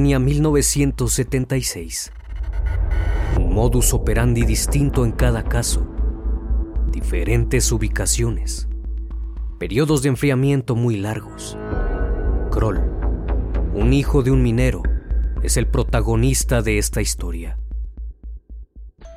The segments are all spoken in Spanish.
Alemania 1976. Un modus operandi distinto en cada caso. Diferentes ubicaciones. Periodos de enfriamiento muy largos. Kroll, un hijo de un minero, es el protagonista de esta historia.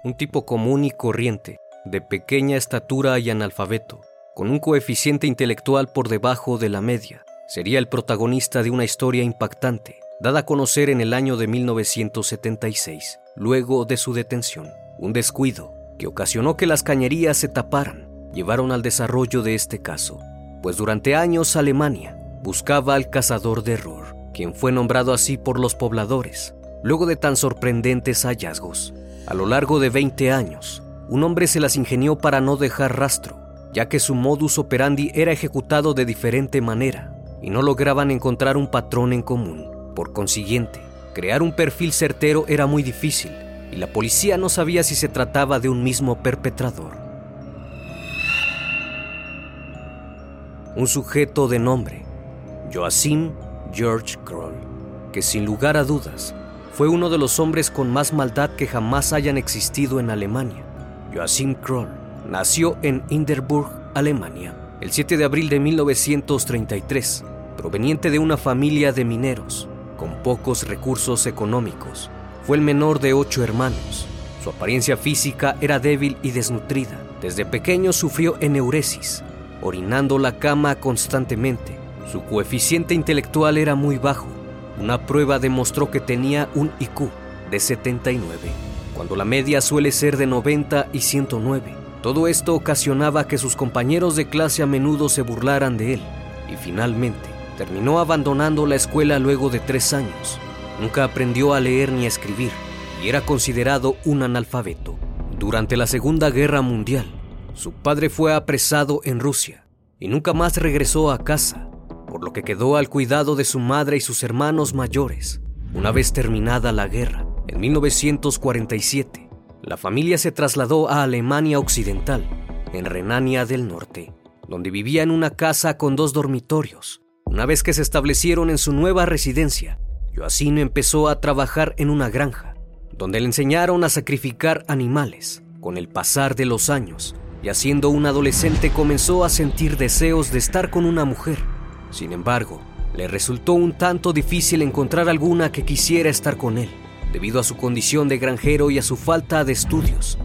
Un tipo común y corriente, de pequeña estatura y analfabeto, con un coeficiente intelectual por debajo de la media, sería el protagonista de una historia impactante dada a conocer en el año de 1976, luego de su detención. Un descuido que ocasionó que las cañerías se taparan llevaron al desarrollo de este caso, pues durante años Alemania buscaba al cazador de error, quien fue nombrado así por los pobladores, luego de tan sorprendentes hallazgos. A lo largo de 20 años, un hombre se las ingenió para no dejar rastro, ya que su modus operandi era ejecutado de diferente manera y no lograban encontrar un patrón en común. Por consiguiente, crear un perfil certero era muy difícil y la policía no sabía si se trataba de un mismo perpetrador. Un sujeto de nombre, Joachim George Kroll, que sin lugar a dudas fue uno de los hombres con más maldad que jamás hayan existido en Alemania. Joachim Kroll nació en Hindenburg, Alemania, el 7 de abril de 1933, proveniente de una familia de mineros con pocos recursos económicos. Fue el menor de ocho hermanos. Su apariencia física era débil y desnutrida. Desde pequeño sufrió eneuresis, orinando la cama constantemente. Su coeficiente intelectual era muy bajo. Una prueba demostró que tenía un IQ de 79, cuando la media suele ser de 90 y 109. Todo esto ocasionaba que sus compañeros de clase a menudo se burlaran de él y finalmente terminó abandonando la escuela luego de tres años. Nunca aprendió a leer ni a escribir y era considerado un analfabeto. Durante la Segunda Guerra Mundial, su padre fue apresado en Rusia y nunca más regresó a casa, por lo que quedó al cuidado de su madre y sus hermanos mayores. Una vez terminada la guerra, en 1947, la familia se trasladó a Alemania Occidental, en Renania del Norte, donde vivía en una casa con dos dormitorios una vez que se establecieron en su nueva residencia, Joacín empezó a trabajar en una granja, donde le enseñaron a sacrificar animales. Con el pasar de los años, y siendo un adolescente comenzó a sentir deseos de estar con una mujer. Sin embargo, le resultó un tanto difícil encontrar alguna que quisiera estar con él, debido a su condición de granjero y a su falta de estudios,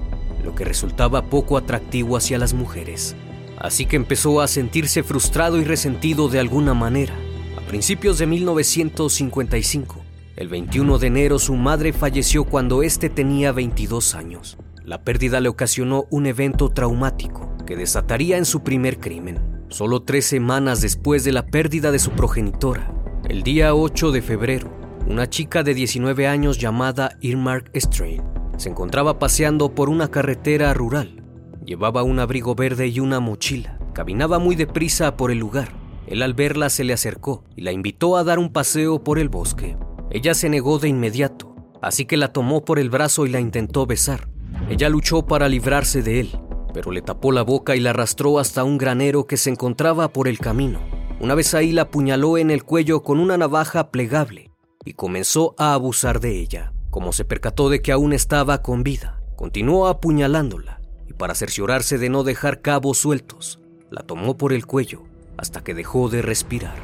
lo que resultaba poco atractivo hacia las mujeres así que empezó a sentirse frustrado y resentido de alguna manera. A principios de 1955, el 21 de enero su madre falleció cuando éste tenía 22 años. La pérdida le ocasionó un evento traumático que desataría en su primer crimen, solo tres semanas después de la pérdida de su progenitora. El día 8 de febrero, una chica de 19 años llamada Irmark Strain se encontraba paseando por una carretera rural. Llevaba un abrigo verde y una mochila. Caminaba muy deprisa por el lugar. Él al verla se le acercó y la invitó a dar un paseo por el bosque. Ella se negó de inmediato, así que la tomó por el brazo y la intentó besar. Ella luchó para librarse de él, pero le tapó la boca y la arrastró hasta un granero que se encontraba por el camino. Una vez ahí la apuñaló en el cuello con una navaja plegable y comenzó a abusar de ella. Como se percató de que aún estaba con vida, continuó apuñalándola para cerciorarse de no dejar cabos sueltos, la tomó por el cuello hasta que dejó de respirar.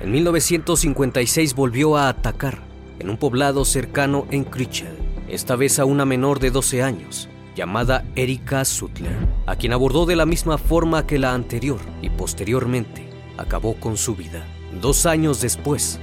En 1956 volvió a atacar en un poblado cercano en Critchell, esta vez a una menor de 12 años, llamada Erika Sutler, a quien abordó de la misma forma que la anterior y posteriormente acabó con su vida. Dos años después,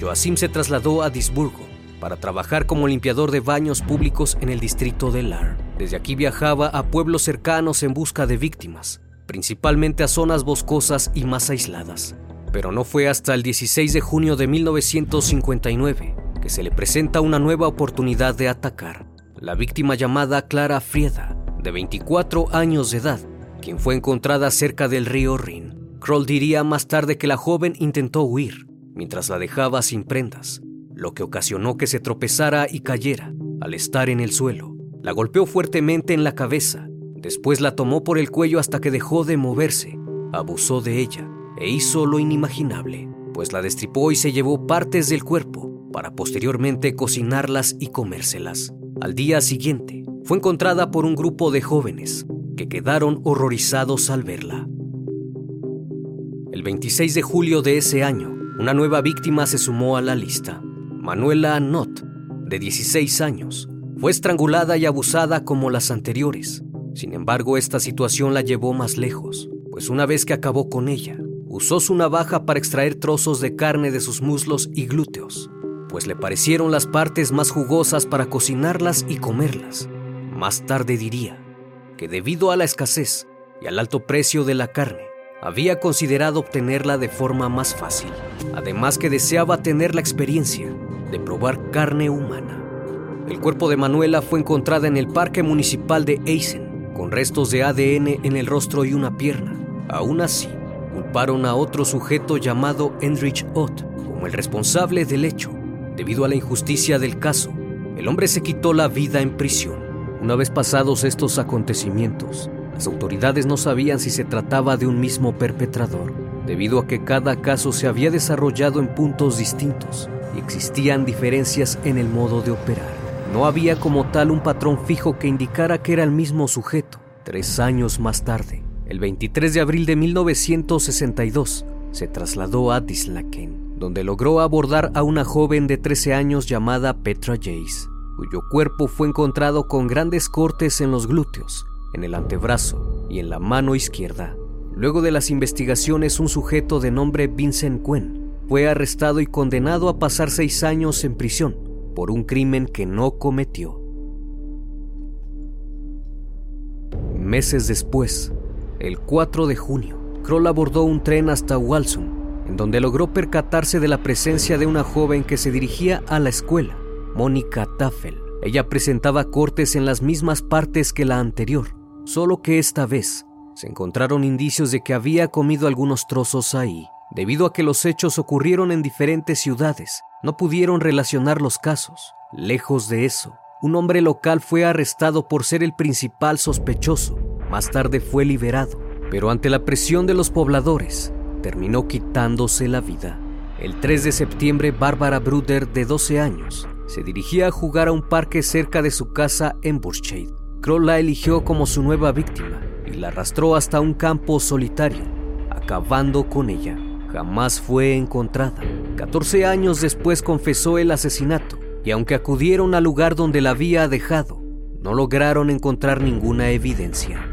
Joachim se trasladó a Disburgo para trabajar como limpiador de baños públicos en el distrito de Lar. Desde aquí viajaba a pueblos cercanos en busca de víctimas, principalmente a zonas boscosas y más aisladas. Pero no fue hasta el 16 de junio de 1959 que se le presenta una nueva oportunidad de atacar. La víctima llamada Clara Frieda, de 24 años de edad, quien fue encontrada cerca del río Rin. Kroll diría más tarde que la joven intentó huir mientras la dejaba sin prendas, lo que ocasionó que se tropezara y cayera al estar en el suelo. La golpeó fuertemente en la cabeza, después la tomó por el cuello hasta que dejó de moverse, abusó de ella e hizo lo inimaginable, pues la destripó y se llevó partes del cuerpo para posteriormente cocinarlas y comérselas. Al día siguiente, fue encontrada por un grupo de jóvenes que quedaron horrorizados al verla. El 26 de julio de ese año, una nueva víctima se sumó a la lista. Manuela Not, de 16 años, fue estrangulada y abusada como las anteriores. Sin embargo, esta situación la llevó más lejos, pues una vez que acabó con ella, usó su navaja para extraer trozos de carne de sus muslos y glúteos, pues le parecieron las partes más jugosas para cocinarlas y comerlas. Más tarde diría que debido a la escasez y al alto precio de la carne, había considerado obtenerla de forma más fácil, además que deseaba tener la experiencia probar carne humana. El cuerpo de Manuela fue encontrada en el Parque Municipal de Eisen, con restos de ADN en el rostro y una pierna. Aún así, culparon a otro sujeto llamado Enrich Ott como el responsable del hecho. Debido a la injusticia del caso, el hombre se quitó la vida en prisión. Una vez pasados estos acontecimientos, las autoridades no sabían si se trataba de un mismo perpetrador, debido a que cada caso se había desarrollado en puntos distintos existían diferencias en el modo de operar. No había como tal un patrón fijo que indicara que era el mismo sujeto. Tres años más tarde, el 23 de abril de 1962, se trasladó a Dislaken, donde logró abordar a una joven de 13 años llamada Petra Jace, cuyo cuerpo fue encontrado con grandes cortes en los glúteos en el antebrazo y en la mano izquierda. Luego de las investigaciones, un sujeto de nombre Vincent Quen fue arrestado y condenado a pasar seis años en prisión por un crimen que no cometió. Meses después, el 4 de junio, Kroll abordó un tren hasta Walsum, en donde logró percatarse de la presencia de una joven que se dirigía a la escuela, Mónica Tafel. Ella presentaba cortes en las mismas partes que la anterior, solo que esta vez se encontraron indicios de que había comido algunos trozos ahí. Debido a que los hechos ocurrieron en diferentes ciudades, no pudieron relacionar los casos. Lejos de eso, un hombre local fue arrestado por ser el principal sospechoso. Más tarde fue liberado, pero ante la presión de los pobladores, terminó quitándose la vida. El 3 de septiembre, Bárbara Bruder, de 12 años, se dirigía a jugar a un parque cerca de su casa en Burscheid. Kroll la eligió como su nueva víctima y la arrastró hasta un campo solitario, acabando con ella. Jamás fue encontrada. 14 años después confesó el asesinato y aunque acudieron al lugar donde la había dejado, no lograron encontrar ninguna evidencia.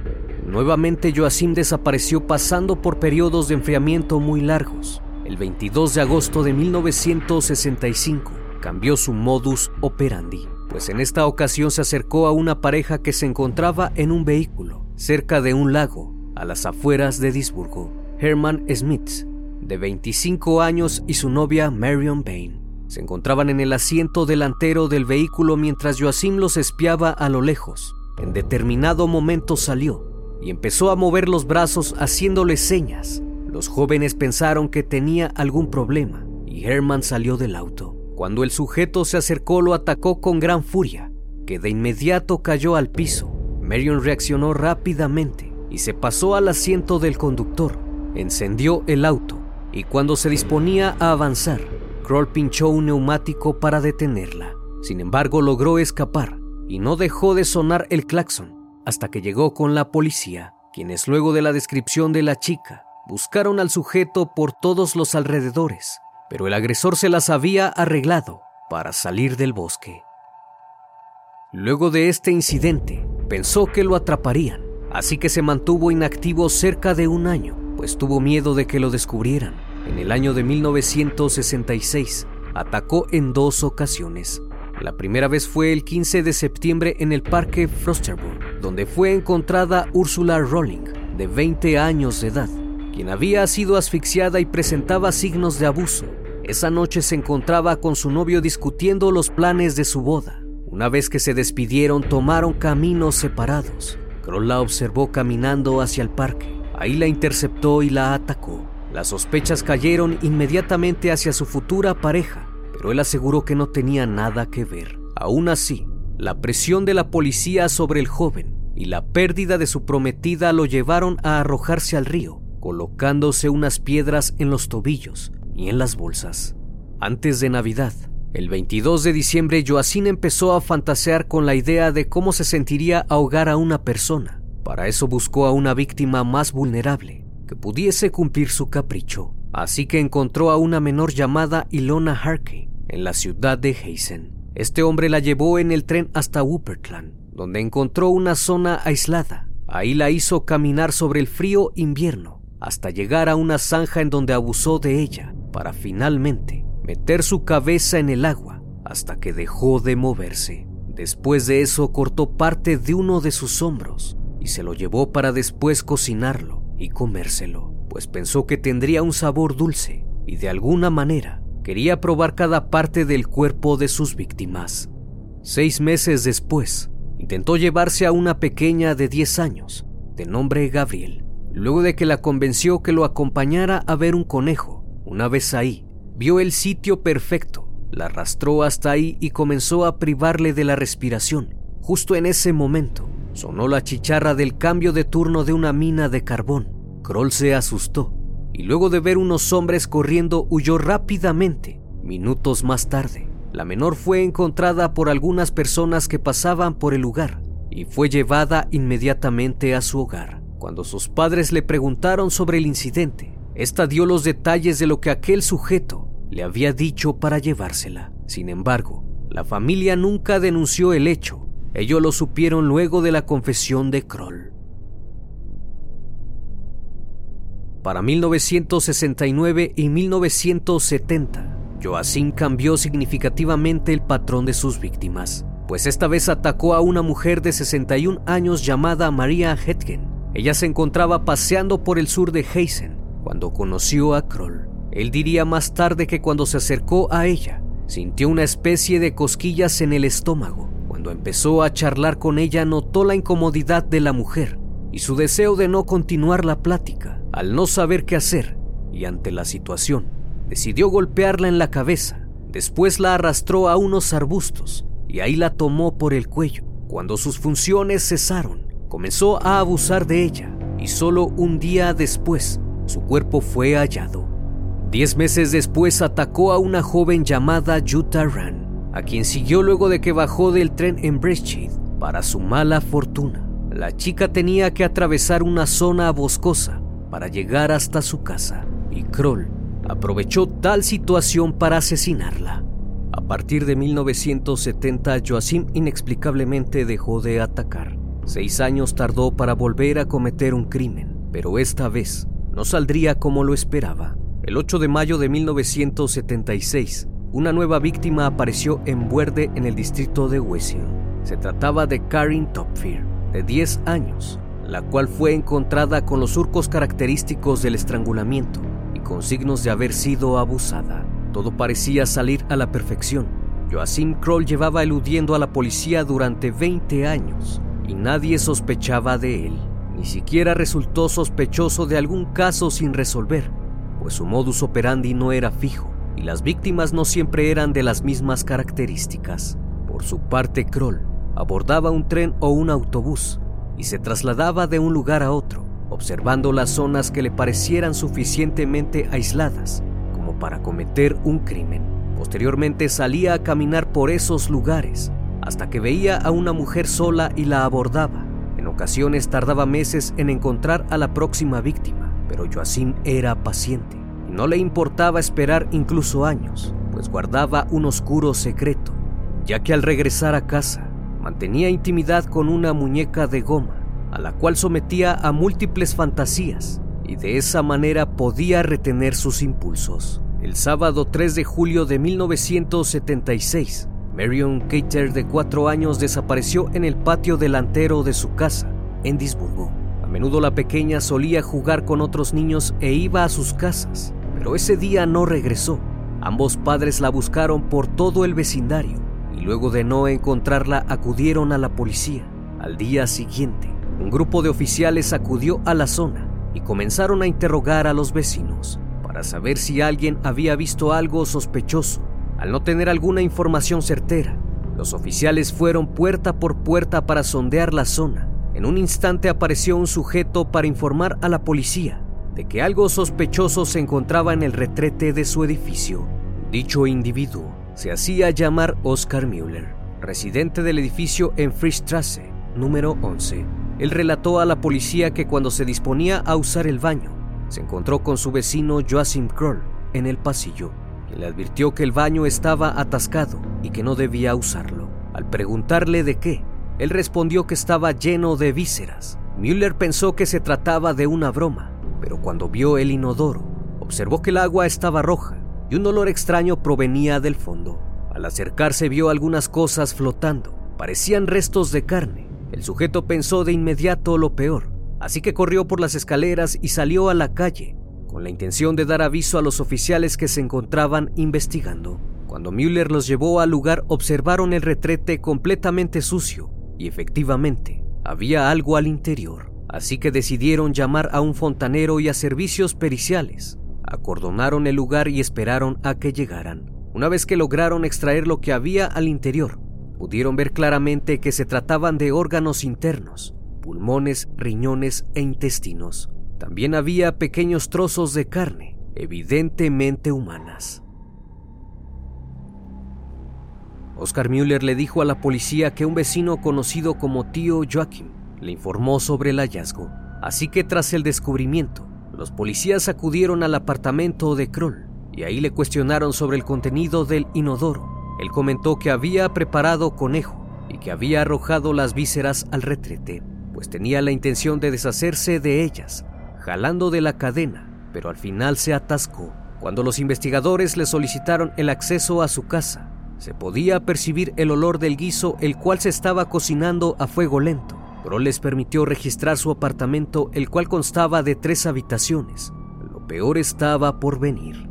Nuevamente Joacim desapareció pasando por periodos de enfriamiento muy largos. El 22 de agosto de 1965 cambió su modus operandi. pues en esta ocasión se acercó a una pareja que se encontraba en un vehículo cerca de un lago a las afueras de Edimburgo. Herman Smith, de 25 años, y su novia Marion Bain se encontraban en el asiento delantero del vehículo mientras Joacim los espiaba a lo lejos. En determinado momento salió y empezó a mover los brazos haciéndole señas. Los jóvenes pensaron que tenía algún problema y Herman salió del auto. Cuando el sujeto se acercó lo atacó con gran furia, que de inmediato cayó al piso. Marion reaccionó rápidamente y se pasó al asiento del conductor, encendió el auto y cuando se disponía a avanzar, Kroll pinchó un neumático para detenerla. Sin embargo, logró escapar y no dejó de sonar el claxon hasta que llegó con la policía, quienes luego de la descripción de la chica buscaron al sujeto por todos los alrededores, pero el agresor se las había arreglado para salir del bosque. Luego de este incidente, pensó que lo atraparían, así que se mantuvo inactivo cerca de un año, pues tuvo miedo de que lo descubrieran. En el año de 1966, atacó en dos ocasiones. La primera vez fue el 15 de septiembre en el parque Frosterburg, donde fue encontrada Ursula Rolling, de 20 años de edad, quien había sido asfixiada y presentaba signos de abuso. Esa noche se encontraba con su novio discutiendo los planes de su boda. Una vez que se despidieron, tomaron caminos separados. Kroll la observó caminando hacia el parque. Ahí la interceptó y la atacó. Las sospechas cayeron inmediatamente hacia su futura pareja, pero él aseguró que no tenía nada que ver. Aún así, la presión de la policía sobre el joven y la pérdida de su prometida lo llevaron a arrojarse al río, colocándose unas piedras en los tobillos y en las bolsas. Antes de Navidad, el 22 de diciembre, Joacín empezó a fantasear con la idea de cómo se sentiría ahogar a una persona. Para eso buscó a una víctima más vulnerable, pudiese cumplir su capricho, así que encontró a una menor llamada Ilona Harkey en la ciudad de Heisen. Este hombre la llevó en el tren hasta Wuppertland, donde encontró una zona aislada. Ahí la hizo caminar sobre el frío invierno hasta llegar a una zanja en donde abusó de ella para finalmente meter su cabeza en el agua hasta que dejó de moverse. Después de eso cortó parte de uno de sus hombros y se lo llevó para después cocinarlo y comérselo, pues pensó que tendría un sabor dulce y de alguna manera quería probar cada parte del cuerpo de sus víctimas. Seis meses después, intentó llevarse a una pequeña de 10 años, de nombre Gabriel, luego de que la convenció que lo acompañara a ver un conejo. Una vez ahí, vio el sitio perfecto, la arrastró hasta ahí y comenzó a privarle de la respiración. Justo en ese momento, Sonó la chicharra del cambio de turno de una mina de carbón. Kroll se asustó y luego de ver unos hombres corriendo huyó rápidamente. Minutos más tarde, la menor fue encontrada por algunas personas que pasaban por el lugar y fue llevada inmediatamente a su hogar. Cuando sus padres le preguntaron sobre el incidente, esta dio los detalles de lo que aquel sujeto le había dicho para llevársela. Sin embargo, la familia nunca denunció el hecho Ellos lo supieron luego de la confesión de Kroll. Para 1969 y 1970, Joacim cambió significativamente el patrón de sus víctimas, pues esta vez atacó a una mujer de 61 años llamada María Hetgen. Ella se encontraba paseando por el sur de Heisen cuando conoció a Kroll. Él diría más tarde que cuando se acercó a ella, sintió una especie de cosquillas en el estómago cuando empezó a charlar con ella notó la incomodidad de la mujer y su deseo de no continuar la plática. Al no saber qué hacer y ante la situación, decidió golpearla en la cabeza. Después la arrastró a unos arbustos y ahí la tomó por el cuello. Cuando sus funciones cesaron, comenzó a abusar de ella y solo un día después su cuerpo fue hallado. Diez meses después atacó a una joven llamada Jutta Ran a quien siguió luego de que bajó del tren en Brecheid. Para su mala fortuna, la chica tenía que atravesar una zona boscosa para llegar hasta su casa, y Kroll aprovechó tal situación para asesinarla. A partir de 1970, Joachim inexplicablemente dejó de atacar. Seis años tardó para volver a cometer un crimen, pero esta vez no saldría como lo esperaba. El 8 de mayo de 1976, una nueva víctima apareció en Buerde en el distrito de Wesel. Se trataba de Karin Topfir, de 10 años, la cual fue encontrada con los surcos característicos del estrangulamiento y con signos de haber sido abusada. Todo parecía salir a la perfección. Joachim Kroll llevaba eludiendo a la policía durante 20 años y nadie sospechaba de él. Ni siquiera resultó sospechoso de algún caso sin resolver, pues su modus operandi no era fijo y las víctimas no siempre eran de las mismas características. Por su parte, Kroll abordaba un tren o un autobús y se trasladaba de un lugar a otro, observando las zonas que le parecieran suficientemente aisladas como para cometer un crimen. Posteriormente salía a caminar por esos lugares hasta que veía a una mujer sola y la abordaba. En ocasiones tardaba meses en encontrar a la próxima víctima, pero Joacim era paciente no le importaba esperar incluso años, pues guardaba un oscuro secreto, ya que al regresar a casa mantenía intimidad con una muñeca de goma, a la cual sometía a múltiples fantasías y de esa manera podía retener sus impulsos. El sábado 3 de julio de 1976, Marion Cater, de cuatro años, desapareció en el patio delantero de su casa, en Disburgo. A menudo la pequeña solía jugar con otros niños e iba a sus casas, pero ese día no regresó. Ambos padres la buscaron por todo el vecindario y luego de no encontrarla acudieron a la policía. Al día siguiente, un grupo de oficiales acudió a la zona y comenzaron a interrogar a los vecinos para saber si alguien había visto algo sospechoso al no tener alguna información certera, los oficiales fueron puerta por puerta para sondear la zona. En un instante apareció un sujeto para informar a la policía de que algo sospechoso se encontraba en el retrete de su edificio. Dicho individuo se hacía llamar Oscar Müller, residente del edificio en Fristrasse, número 11. Él relató a la policía que cuando se disponía a usar el baño, se encontró con su vecino Joachim Kroll en el pasillo le advirtió que el baño estaba atascado y que no debía usarlo. Al preguntarle de qué, él respondió que estaba lleno de vísceras. Müller pensó que se trataba de una broma, pero cuando vio el inodoro, observó que el agua estaba roja y un olor extraño provenía del fondo. Al acercarse vio algunas cosas flotando, parecían restos de carne. El sujeto pensó de inmediato lo peor, así que corrió por las escaleras y salió a la calle con la intención de dar aviso a los oficiales que se encontraban investigando. Cuando Müller los llevó al lugar observaron el retrete completamente sucio y efectivamente había algo al interior, así que decidieron llamar a un fontanero y a servicios periciales. Acordonaron el lugar y esperaron a que llegaran. Una vez que lograron extraer lo que había al interior, pudieron ver claramente que se trataban de órganos internos, pulmones, riñones e intestinos. También había pequeños trozos de carne, evidentemente humanas. Oscar Müller le dijo a la policía que un vecino conocido como tío Joachim le informó sobre el hallazgo. Así que tras el descubrimiento, los policías acudieron al apartamento de Kroll y ahí le cuestionaron sobre el contenido del inodoro. Él comentó que había preparado conejo y que había arrojado las vísceras al retrete, pues tenía la intención de deshacerse de ellas jalando de la cadena, pero al final se atascó. Cuando los investigadores le solicitaron el acceso a su casa, se podía percibir el olor del guiso el cual se estaba cocinando a fuego lento. Pero les permitió registrar su apartamento el cual constaba de tres habitaciones. Lo peor estaba por venir.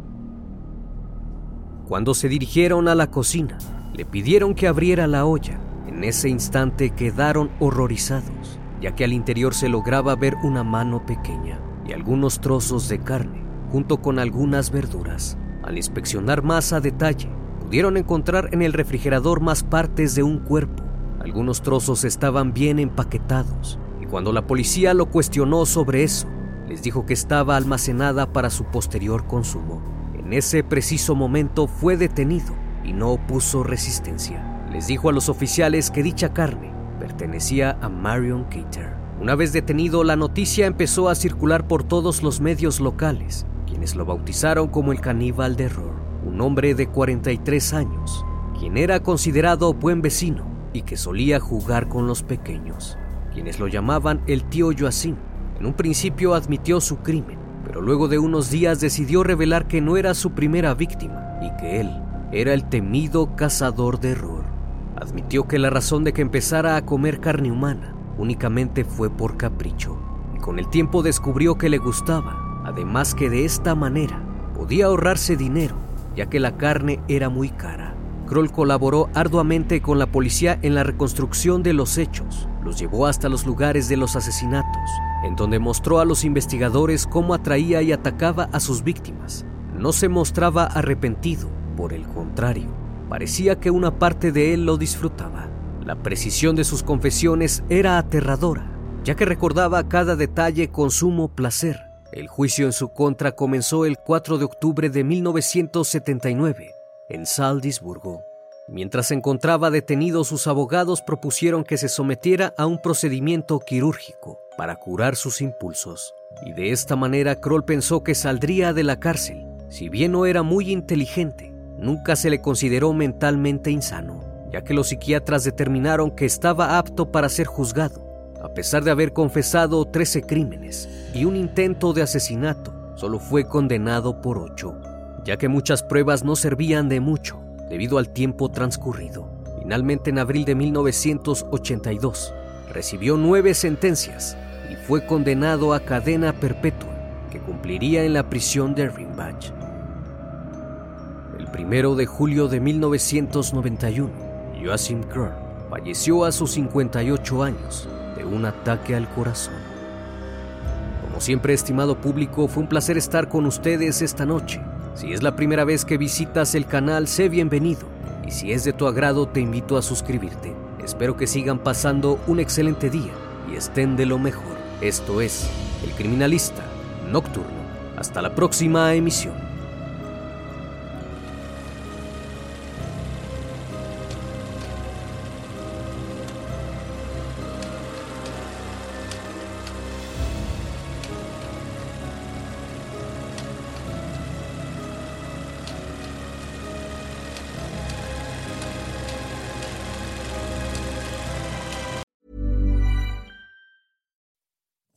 Cuando se dirigieron a la cocina, le pidieron que abriera la olla. En ese instante quedaron horrorizados ya que al interior se lograba ver una mano pequeña y algunos trozos de carne, junto con algunas verduras. Al inspeccionar más a detalle, pudieron encontrar en el refrigerador más partes de un cuerpo. Algunos trozos estaban bien empaquetados, y cuando la policía lo cuestionó sobre eso, les dijo que estaba almacenada para su posterior consumo. En ese preciso momento fue detenido y no opuso resistencia. Les dijo a los oficiales que dicha carne pertenecía a Marion Cater. Una vez detenido, la noticia empezó a circular por todos los medios locales, quienes lo bautizaron como el caníbal de error, un hombre de 43 años, quien era considerado buen vecino y que solía jugar con los pequeños, quienes lo llamaban el tío Joacim. En un principio admitió su crimen, pero luego de unos días decidió revelar que no era su primera víctima y que él era el temido cazador de error. Admitió que la razón de que empezara a comer carne humana únicamente fue por capricho, y con el tiempo descubrió que le gustaba, además que de esta manera podía ahorrarse dinero, ya que la carne era muy cara. Kroll colaboró arduamente con la policía en la reconstrucción de los hechos. Los llevó hasta los lugares de los asesinatos, en donde mostró a los investigadores cómo atraía y atacaba a sus víctimas. No se mostraba arrepentido, por el contrario, parecía que una parte de él lo disfrutaba. La precisión de sus confesiones era aterradora, ya que recordaba cada detalle con sumo placer. El juicio en su contra comenzó el 4 de octubre de 1979 en Saldisburgo. Mientras se encontraba detenido, sus abogados propusieron que se sometiera a un procedimiento quirúrgico para curar sus impulsos. Y de esta manera Kroll pensó que saldría de la cárcel. Si bien no era muy inteligente, nunca se le consideró mentalmente insano, ya que los psiquiatras determinaron que estaba apto para ser juzgado. A pesar de haber confesado 13 crímenes y un intento de asesinato, solo fue condenado por 8 ya que muchas pruebas no servían de mucho debido al tiempo transcurrido. Finalmente, en abril de 1982, recibió nueve sentencias y fue condenado a cadena perpetua que cumpliría en la prisión de Rimbach. El primero de julio de 1991, Joachim Kroll falleció a sus 58 años de un ataque al corazón. Como siempre, estimado público, fue un placer estar con ustedes esta noche si es la primera vez que visitas el canal, sé bienvenido. Y si es de tu agrado, te invito a suscribirte. Espero que sigan pasando un excelente día y estén de lo mejor. Esto es El Criminalista Nocturno. Hasta la próxima emisión.